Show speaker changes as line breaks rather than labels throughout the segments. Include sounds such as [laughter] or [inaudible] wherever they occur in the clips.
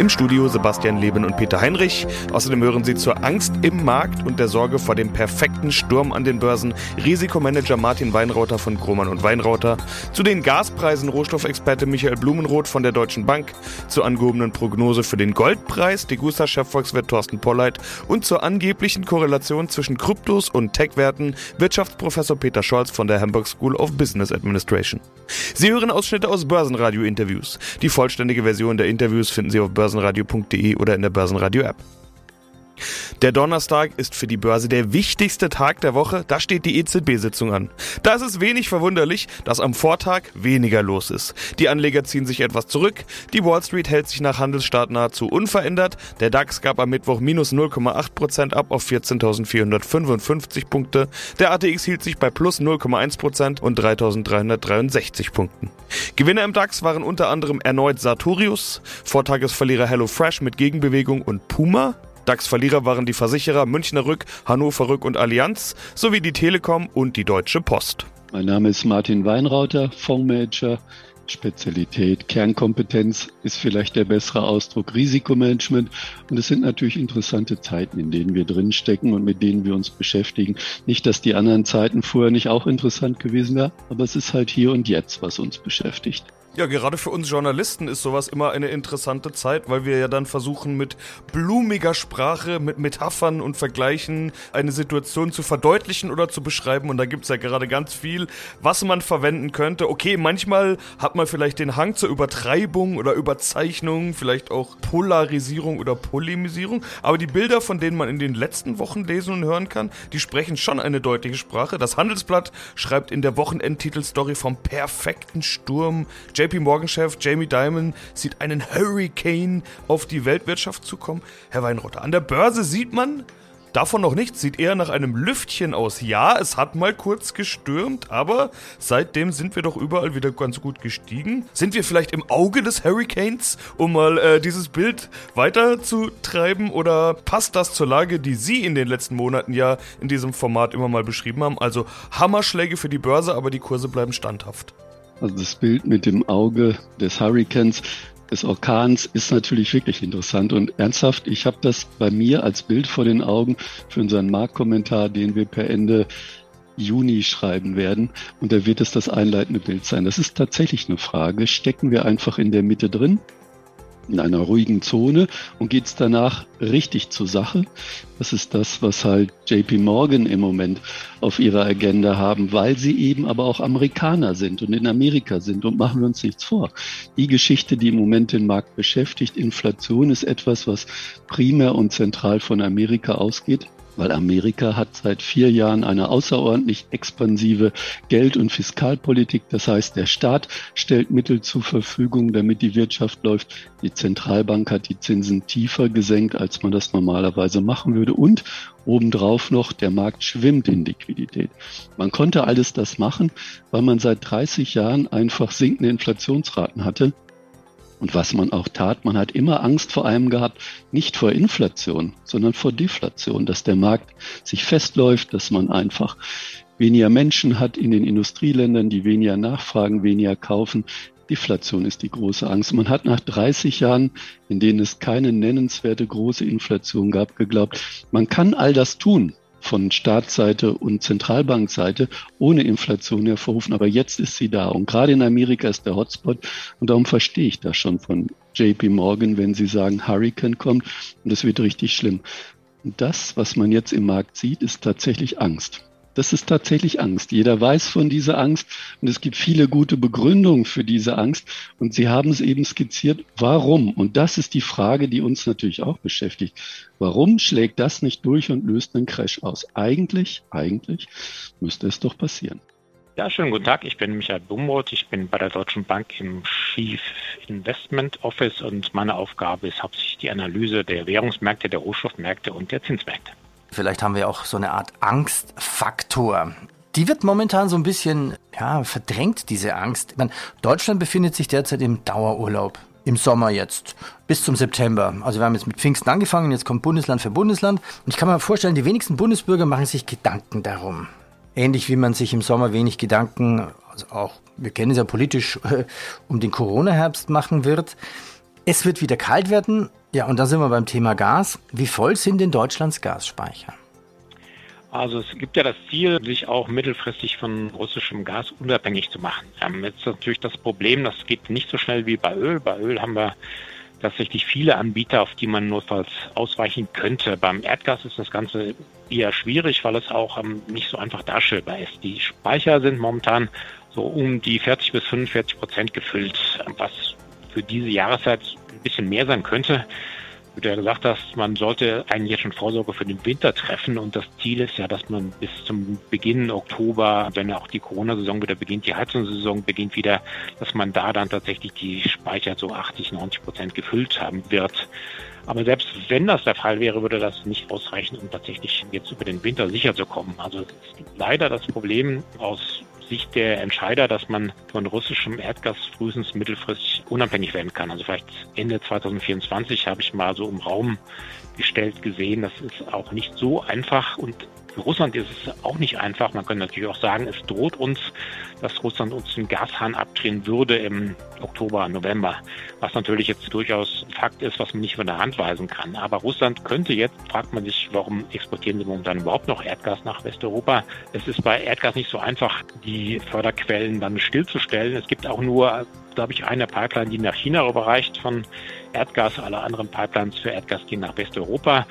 Im Studio Sebastian Leben und Peter Heinrich. Außerdem hören Sie zur Angst im Markt und der Sorge vor dem perfekten Sturm an den Börsen Risikomanager Martin Weinrauter von Kromann und Weinrauter, zu den Gaspreisen Rohstoffexperte Michael Blumenroth von der Deutschen Bank, zur angehobenen Prognose für den Goldpreis Degusta-Chefvolkswirt Thorsten Polleit und zur angeblichen Korrelation zwischen Kryptos und Tech-Werten Wirtschaftsprofessor Peter Scholz von der Hamburg School of Business Administration. Sie hören Ausschnitte aus Börsenradio-Interviews. Die vollständige Version der Interviews finden Sie auf Börsenradio börsenradio.de oder in der Börsenradio-App. Der Donnerstag ist für die Börse der wichtigste Tag der Woche. Da steht die EZB-Sitzung an. Da ist es wenig verwunderlich, dass am Vortag weniger los ist. Die Anleger ziehen sich etwas zurück. Die Wall Street hält sich nach Handelsstart nahezu unverändert. Der DAX gab am Mittwoch minus 0,8% ab auf 14.455 Punkte. Der ATX hielt sich bei plus 0,1% und 3.363 Punkten. Gewinner im DAX waren unter anderem erneut Sartorius, Vortagesverlierer HelloFresh mit Gegenbewegung und Puma. DAX-Verlierer waren die Versicherer Münchner Rück, Hannover Rück und Allianz sowie die Telekom und die Deutsche Post.
Mein Name ist Martin Weinrauter, Fondsmanager. Spezialität, Kernkompetenz ist vielleicht der bessere Ausdruck, Risikomanagement. Und es sind natürlich interessante Zeiten, in denen wir drinstecken und mit denen wir uns beschäftigen. Nicht, dass die anderen Zeiten vorher nicht auch interessant gewesen wären, aber es ist halt hier und jetzt, was uns beschäftigt.
Ja, gerade für uns Journalisten ist sowas immer eine interessante Zeit, weil wir ja dann versuchen, mit blumiger Sprache, mit Metaphern und Vergleichen eine Situation zu verdeutlichen oder zu beschreiben. Und da gibt's ja gerade ganz viel, was man verwenden könnte. Okay, manchmal hat man vielleicht den Hang zur Übertreibung oder Überzeichnung, vielleicht auch Polarisierung oder Polemisierung. Aber die Bilder, von denen man in den letzten Wochen lesen und hören kann, die sprechen schon eine deutliche Sprache. Das Handelsblatt schreibt in der Wochenendtitelstory vom perfekten Sturm JP Morgan-Chef Jamie Dimon sieht einen Hurricane auf die Weltwirtschaft zukommen. Herr Weinrotter, an der Börse sieht man davon noch nichts, sieht eher nach einem Lüftchen aus. Ja, es hat mal kurz gestürmt, aber seitdem sind wir doch überall wieder ganz gut gestiegen. Sind wir vielleicht im Auge des Hurricanes, um mal äh, dieses Bild weiterzutreiben oder passt das zur Lage, die Sie in den letzten Monaten ja in diesem Format immer mal beschrieben haben? Also Hammerschläge für die Börse, aber die Kurse bleiben standhaft.
Also das Bild mit dem Auge des Hurrikans, des Orkans ist natürlich wirklich interessant und ernsthaft. Ich habe das bei mir als Bild vor den Augen für unseren Marktkommentar, den wir per Ende Juni schreiben werden. Und da wird es das einleitende Bild sein. Das ist tatsächlich eine Frage. Stecken wir einfach in der Mitte drin? In einer ruhigen Zone und geht es danach richtig zur Sache. Das ist das, was halt JP Morgan im Moment auf ihrer Agenda haben, weil sie eben aber auch Amerikaner sind und in Amerika sind. Und machen wir uns nichts vor. Die Geschichte, die im Moment den Markt beschäftigt, Inflation ist etwas, was primär und zentral von Amerika ausgeht weil Amerika hat seit vier Jahren eine außerordentlich expansive Geld- und Fiskalpolitik. Das heißt, der Staat stellt Mittel zur Verfügung, damit die Wirtschaft läuft. Die Zentralbank hat die Zinsen tiefer gesenkt, als man das normalerweise machen würde. Und obendrauf noch, der Markt schwimmt in Liquidität. Man konnte alles das machen, weil man seit 30 Jahren einfach sinkende Inflationsraten hatte. Und was man auch tat, man hat immer Angst vor einem gehabt, nicht vor Inflation, sondern vor Deflation, dass der Markt sich festläuft, dass man einfach weniger Menschen hat in den Industrieländern, die weniger nachfragen, weniger kaufen. Deflation ist die große Angst. Man hat nach 30 Jahren, in denen es keine nennenswerte große Inflation gab, geglaubt, man kann all das tun, von Staatsseite und Zentralbankseite ohne Inflation hervorrufen. Aber jetzt ist sie da. Und gerade in Amerika ist der Hotspot. Und darum verstehe ich das schon von JP Morgan, wenn sie sagen, Hurricane kommt und es wird richtig schlimm. Und das, was man jetzt im Markt sieht, ist tatsächlich Angst. Das ist tatsächlich Angst. Jeder weiß von dieser Angst und es gibt viele gute Begründungen für diese Angst. Und Sie haben es eben skizziert, warum? Und das ist die Frage, die uns natürlich auch beschäftigt. Warum schlägt das nicht durch und löst einen Crash aus? Eigentlich, eigentlich müsste es doch passieren.
Ja, schönen guten Tag. Ich bin Michael Bumroth. Ich bin bei der Deutschen Bank im Chief Investment Office und meine Aufgabe ist hauptsächlich die Analyse der Währungsmärkte, der Rohstoffmärkte und der Zinsmärkte.
Vielleicht haben wir auch so eine Art Angstfaktor. Die wird momentan so ein bisschen ja, verdrängt, diese Angst. Ich meine, Deutschland befindet sich derzeit im Dauerurlaub. Im Sommer jetzt, bis zum September. Also wir haben jetzt mit Pfingsten angefangen, jetzt kommt Bundesland für Bundesland. Und ich kann mir vorstellen, die wenigsten Bundesbürger machen sich Gedanken darum. ähnlich wie man sich im Sommer wenig Gedanken, also auch, wir kennen es ja politisch, [laughs] um den Corona-Herbst machen wird. Es wird wieder kalt werden. Ja, und da sind wir beim Thema Gas. Wie voll sind in Deutschlands Gasspeicher?
Also es gibt ja das Ziel, sich auch mittelfristig von russischem Gas unabhängig zu machen. Ähm, jetzt natürlich das Problem, das geht nicht so schnell wie bei Öl. Bei Öl haben wir tatsächlich viele Anbieter, auf die man notfalls ausweichen könnte. Beim Erdgas ist das Ganze eher schwierig, weil es auch ähm, nicht so einfach darstellbar ist. Die Speicher sind momentan so um die 40 bis 45 Prozent gefüllt, was für diese Jahreszeit ein bisschen mehr sein könnte du ja gesagt hast, man sollte eigentlich jetzt schon Vorsorge für den Winter treffen und das Ziel ist ja, dass man bis zum Beginn Oktober, wenn auch die Corona-Saison wieder beginnt, die Heizungssaison beginnt wieder, dass man da dann tatsächlich die Speicher so 80, 90 Prozent gefüllt haben wird. Aber selbst wenn das der Fall wäre, würde das nicht ausreichen, um tatsächlich jetzt über den Winter sicher zu kommen. Also leider das Problem aus Sicht der Entscheider, dass man von russischem Erdgas frühestens mittelfristig unabhängig werden kann. Also vielleicht Ende 2024 habe ich mal so im Raum gestellt gesehen. Das ist auch nicht so einfach und für Russland ist es auch nicht einfach. Man könnte natürlich auch sagen, es droht uns, dass Russland uns den Gashahn abdrehen würde im Oktober, November. Was natürlich jetzt durchaus Fakt ist, was man nicht von der Hand weisen kann. Aber Russland könnte jetzt, fragt man sich, warum exportieren sie momentan überhaupt noch Erdgas nach Westeuropa? Es ist bei Erdgas nicht so einfach, die Förderquellen dann stillzustellen. Es gibt auch nur glaube ich, eine Pipeline, die nach China rüberreicht von Erdgas. Alle anderen Pipelines für Erdgas gehen nach Westeuropa.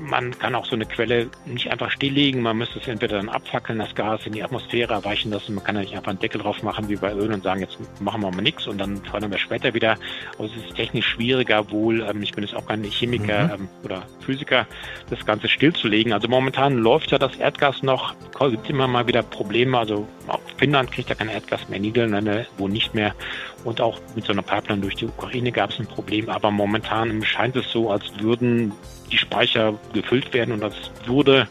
Man kann auch so eine Quelle nicht einfach stilllegen. Man müsste es entweder dann abfackeln, das Gas in die Atmosphäre erweichen lassen. Man kann ja nicht einfach einen Deckel drauf machen wie bei Öl und sagen, jetzt machen wir mal nichts und dann fördern wir später wieder. Aber es ist technisch schwieriger wohl, ähm, ich bin jetzt auch kein Chemiker mhm. Ähm, oder Physiker, das Ganze stillzulegen. Also momentan läuft ja das Erdgas noch, es gibt immer mal wieder Probleme. Also auch Finnland kriegt ja kein Erdgas mehr, Niederlande wo nicht mehr. Und auch mit so einer Pipeline durch die Ukraine gab es ein Problem. Aber momentan scheint es so, als würden die Speicher gefüllt werden und als würde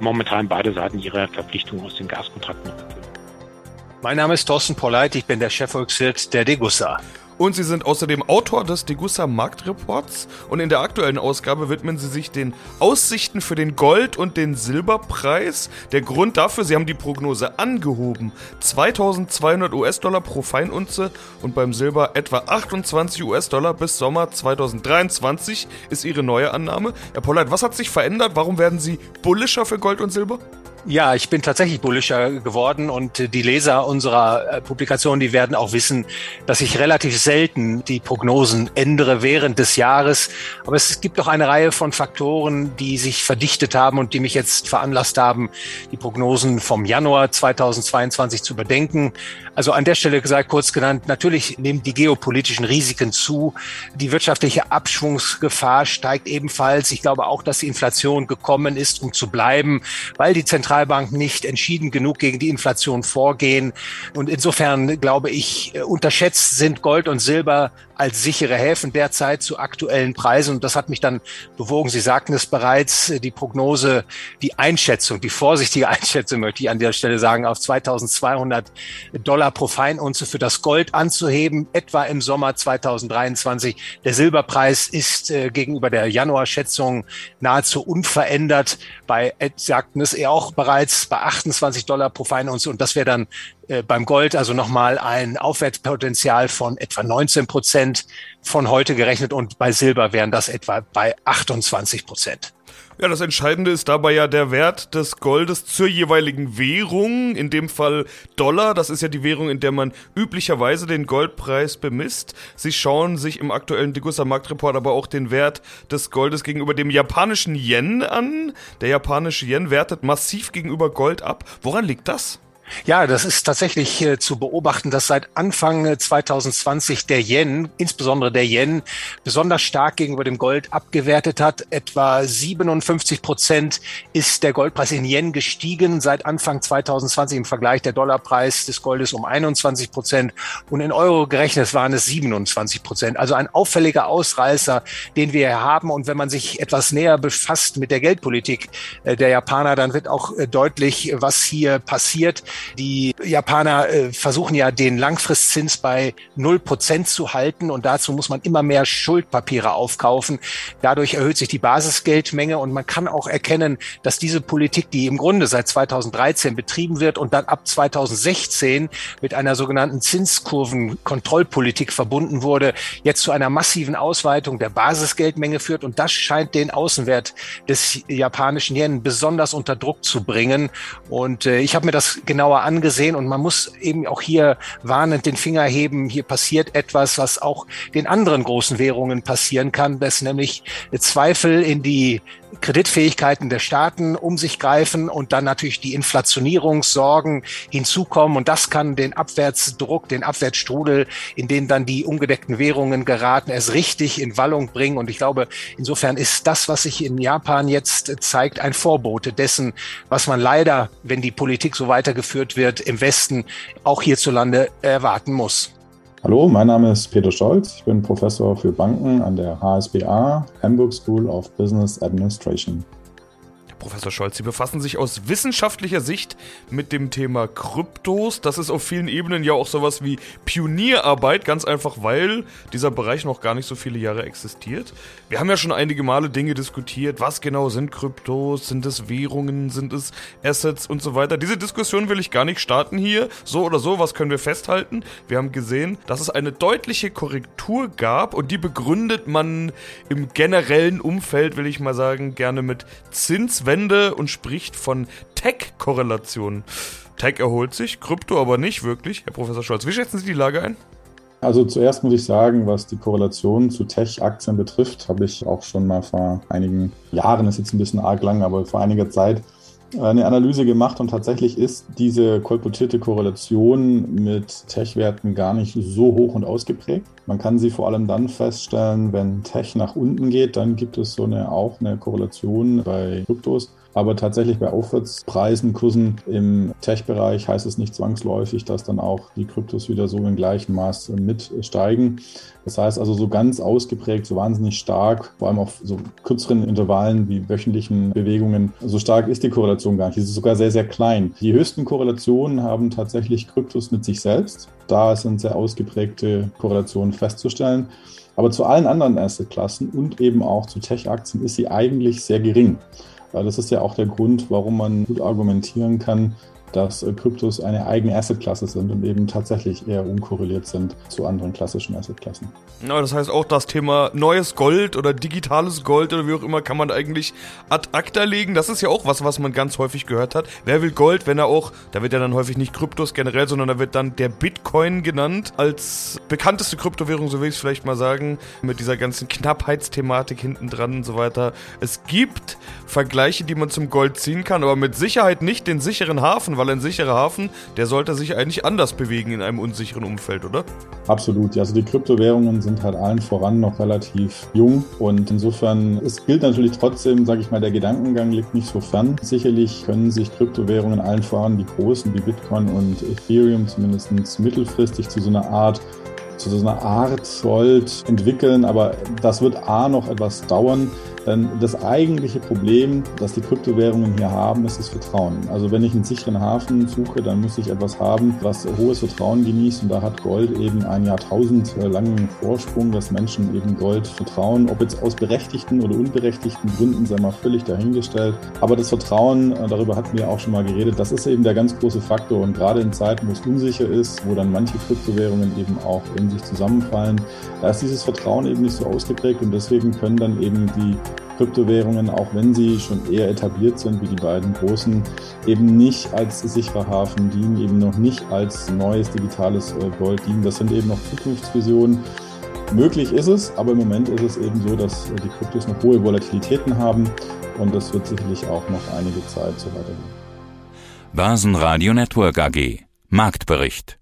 momentan beide Seiten ihre Verpflichtungen aus den Gaskontrakten erfüllen.
Mein Name ist Thorsten Polleit, ich bin der Chefvolkswirt der Degussa.
Und Sie sind außerdem Autor des Degussa Marktreports und in der aktuellen Ausgabe widmen Sie sich den Aussichten für den Gold- und den Silberpreis. Der Grund dafür, Sie haben die Prognose angehoben. 2200 US-Dollar pro Feinunze und beim Silber etwa 28 US-Dollar bis Sommer 2023 ist Ihre neue Annahme. Herr Pollard, was hat sich verändert? Warum werden Sie bullischer für Gold und Silber?
Ja, ich bin tatsächlich bullischer geworden und die Leser unserer äh, Publikation, die werden auch wissen, dass ich relativ selten die Prognosen ändere während des Jahres. Aber es gibt doch eine Reihe von Faktoren, die sich verdichtet haben und die mich jetzt veranlasst haben, die Prognosen vom Januar 2022 zu überdenken. Also an der Stelle gesagt, kurz genannt, natürlich nehmen die geopolitischen Risiken zu. Die wirtschaftliche Abschwungsgefahr steigt ebenfalls. Ich glaube auch, dass die Inflation gekommen ist, um zu bleiben, weil die Zentralbanken nicht entschieden genug gegen die Inflation vorgehen. Und insofern glaube ich, äh, unterschätzt sind Gold und Silber als sichere Häfen derzeit zu aktuellen Preisen. Und das hat mich dann bewogen. Sie sagten es bereits, äh, die Prognose, die Einschätzung, die vorsichtige [laughs] Einschätzung möchte ich an der Stelle sagen, auf 2200 Dollar pro Feinunze für das Gold anzuheben, etwa im Sommer 2023. Der Silberpreis ist äh, gegenüber der Januarschätzung nahezu unverändert. Bei, äh, sagten es eher auch bereits, bei 28 Dollar pro Feinunze. Und das wäre dann äh, beim Gold also nochmal ein Aufwärtspotenzial von etwa 19 Prozent von heute gerechnet und bei Silber wären das etwa bei 28 Prozent.
Ja, das Entscheidende ist dabei ja der Wert des Goldes zur jeweiligen Währung, in dem Fall Dollar. Das ist ja die Währung, in der man üblicherweise den Goldpreis bemisst. Sie schauen sich im aktuellen Degussa Marktreport aber auch den Wert des Goldes gegenüber dem japanischen Yen an. Der japanische Yen wertet massiv gegenüber Gold ab. Woran liegt das?
Ja, das ist tatsächlich äh, zu beobachten, dass seit Anfang 2020 äh, der Yen, insbesondere der Yen, besonders stark gegenüber dem Gold abgewertet hat. Etwa 57 Prozent ist der Goldpreis in Yen gestiegen seit Anfang 2020 im Vergleich der Dollarpreis des Goldes um 21 Prozent und in Euro gerechnet waren es 27 Prozent. Also ein auffälliger Ausreißer, den wir hier haben. Und wenn man sich etwas näher befasst mit der Geldpolitik äh, der Japaner, dann wird auch deutlich, was hier passiert. Die Japaner äh, versuchen ja den Langfristzins bei null Prozent zu halten und dazu muss man immer mehr Schuldpapiere aufkaufen. Dadurch erhöht sich die Basisgeldmenge und man kann auch erkennen, dass diese Politik, die im Grunde seit 2013 betrieben wird und dann ab 2016 mit einer sogenannten Zinskurvenkontrollpolitik verbunden wurde, jetzt zu einer massiven Ausweitung der Basisgeldmenge führt und das scheint den Außenwert des japanischen Yen besonders unter Druck zu bringen. Und äh, ich habe mir das genauer angesehen und man muss eben auch hier warnend den Finger heben. Hier passiert etwas, was auch den anderen großen Währungen passieren kann, dass nämlich Zweifel in die Kreditfähigkeiten der Staaten um sich greifen und dann natürlich die Inflationierungssorgen hinzukommen. Und das kann den Abwärtsdruck, den Abwärtsstrudel, in den dann die ungedeckten Währungen geraten, erst richtig in Wallung bringen. Und ich glaube, insofern ist das, was sich in Japan jetzt zeigt, ein Vorbote dessen, was man leider, wenn die Politik so weitergeführt wird, im Westen auch hierzulande erwarten muss.
Hallo, mein Name ist Peter Scholz. Ich bin Professor für Banken an der HSBA, Hamburg School of Business Administration.
Professor Scholz, Sie befassen sich aus wissenschaftlicher Sicht mit dem Thema Kryptos. Das ist auf vielen Ebenen ja auch sowas wie Pionierarbeit, ganz einfach, weil dieser Bereich noch gar nicht so viele Jahre existiert. Wir haben ja schon einige Male Dinge diskutiert. Was genau sind Kryptos? Sind es Währungen? Sind es Assets und so weiter? Diese Diskussion will ich gar nicht starten hier. So oder so, was können wir festhalten? Wir haben gesehen, dass es eine deutliche Korrektur gab und die begründet man im generellen Umfeld, will ich mal sagen, gerne mit Zinswende Wende und spricht von Tech-Korrelationen. Tech erholt sich, Krypto aber nicht wirklich. Herr Professor Scholz, wie schätzen Sie die Lage ein?
Also zuerst muss ich sagen, was die Korrelation zu Tech-Aktien betrifft, habe ich auch schon mal vor einigen Jahren, ist jetzt ein bisschen arg lang, aber vor einiger Zeit eine Analyse gemacht und tatsächlich ist diese kolportierte Korrelation mit Tech-Werten gar nicht so hoch und ausgeprägt. Man kann sie vor allem dann feststellen, wenn Tech nach unten geht, dann gibt es so eine auch eine Korrelation bei Kryptos. Aber tatsächlich bei Aufwärtspreisen, Kursen im Tech-Bereich heißt es nicht zwangsläufig, dass dann auch die Kryptos wieder so im gleichen Maß mitsteigen. Das heißt also so ganz ausgeprägt, so wahnsinnig stark, vor allem auf so kürzeren Intervallen wie wöchentlichen Bewegungen, so stark ist die Korrelation gar nicht. Sie ist sogar sehr, sehr klein. Die höchsten Korrelationen haben tatsächlich Kryptos mit sich selbst. Da sind sehr ausgeprägte Korrelationen festzustellen. Aber zu allen anderen Assetklassen und eben auch zu Tech-Aktien ist sie eigentlich sehr gering. Das ist ja auch der Grund, warum man gut argumentieren kann, dass äh, Kryptos eine eigene Assetklasse sind und eben tatsächlich eher unkorreliert sind zu anderen klassischen Assetklassen.
Ja, das heißt auch das Thema neues Gold oder digitales Gold oder wie auch immer kann man eigentlich ad acta legen. Das ist ja auch was, was man ganz häufig gehört hat. Wer will Gold, wenn er auch, da wird ja dann häufig nicht Kryptos generell, sondern da wird dann der Bitcoin genannt als bekannteste Kryptowährung, so will ich es vielleicht mal sagen, mit dieser ganzen Knappheitsthematik hinten dran und so weiter. Es gibt Vergleiche, die man zum Gold ziehen kann, aber mit Sicherheit nicht den sicheren Hafen, weil ein sicherer Hafen, der sollte sich eigentlich anders bewegen in einem unsicheren Umfeld, oder?
Absolut. Also die Kryptowährungen sind halt allen voran noch relativ jung und insofern, es gilt natürlich trotzdem, sage ich mal, der Gedankengang liegt nicht so fern. Sicherlich können sich Kryptowährungen allen voran, die großen wie Bitcoin und Ethereum zumindest mittelfristig zu so einer Art zu so einer Art Gold entwickeln, aber das wird A noch etwas dauern. Denn das eigentliche Problem, das die Kryptowährungen hier haben, ist das Vertrauen. Also wenn ich einen sicheren Hafen suche, dann muss ich etwas haben, was hohes Vertrauen genießt. Und da hat Gold eben einen Jahrtausendlangen Vorsprung, dass Menschen eben Gold vertrauen. Ob jetzt aus berechtigten oder unberechtigten Gründen, sei mal völlig dahingestellt. Aber das Vertrauen, äh, darüber hatten wir auch schon mal geredet, das ist eben der ganz große Faktor. Und gerade in Zeiten, wo es unsicher ist, wo dann manche Kryptowährungen eben auch in sich zusammenfallen, da ist dieses Vertrauen eben nicht so ausgeprägt. Und deswegen können dann eben die Kryptowährungen, auch wenn sie schon eher etabliert sind wie die beiden großen, eben nicht als sicherer Hafen dienen, eben noch nicht als neues digitales äh, Gold dienen. Das sind eben noch Zukunftsvisionen. Möglich ist es, aber im Moment ist es eben so, dass die Kryptos noch hohe Volatilitäten haben und das wird sicherlich auch noch einige Zeit so weitergehen.
Börsenradio Network AG Marktbericht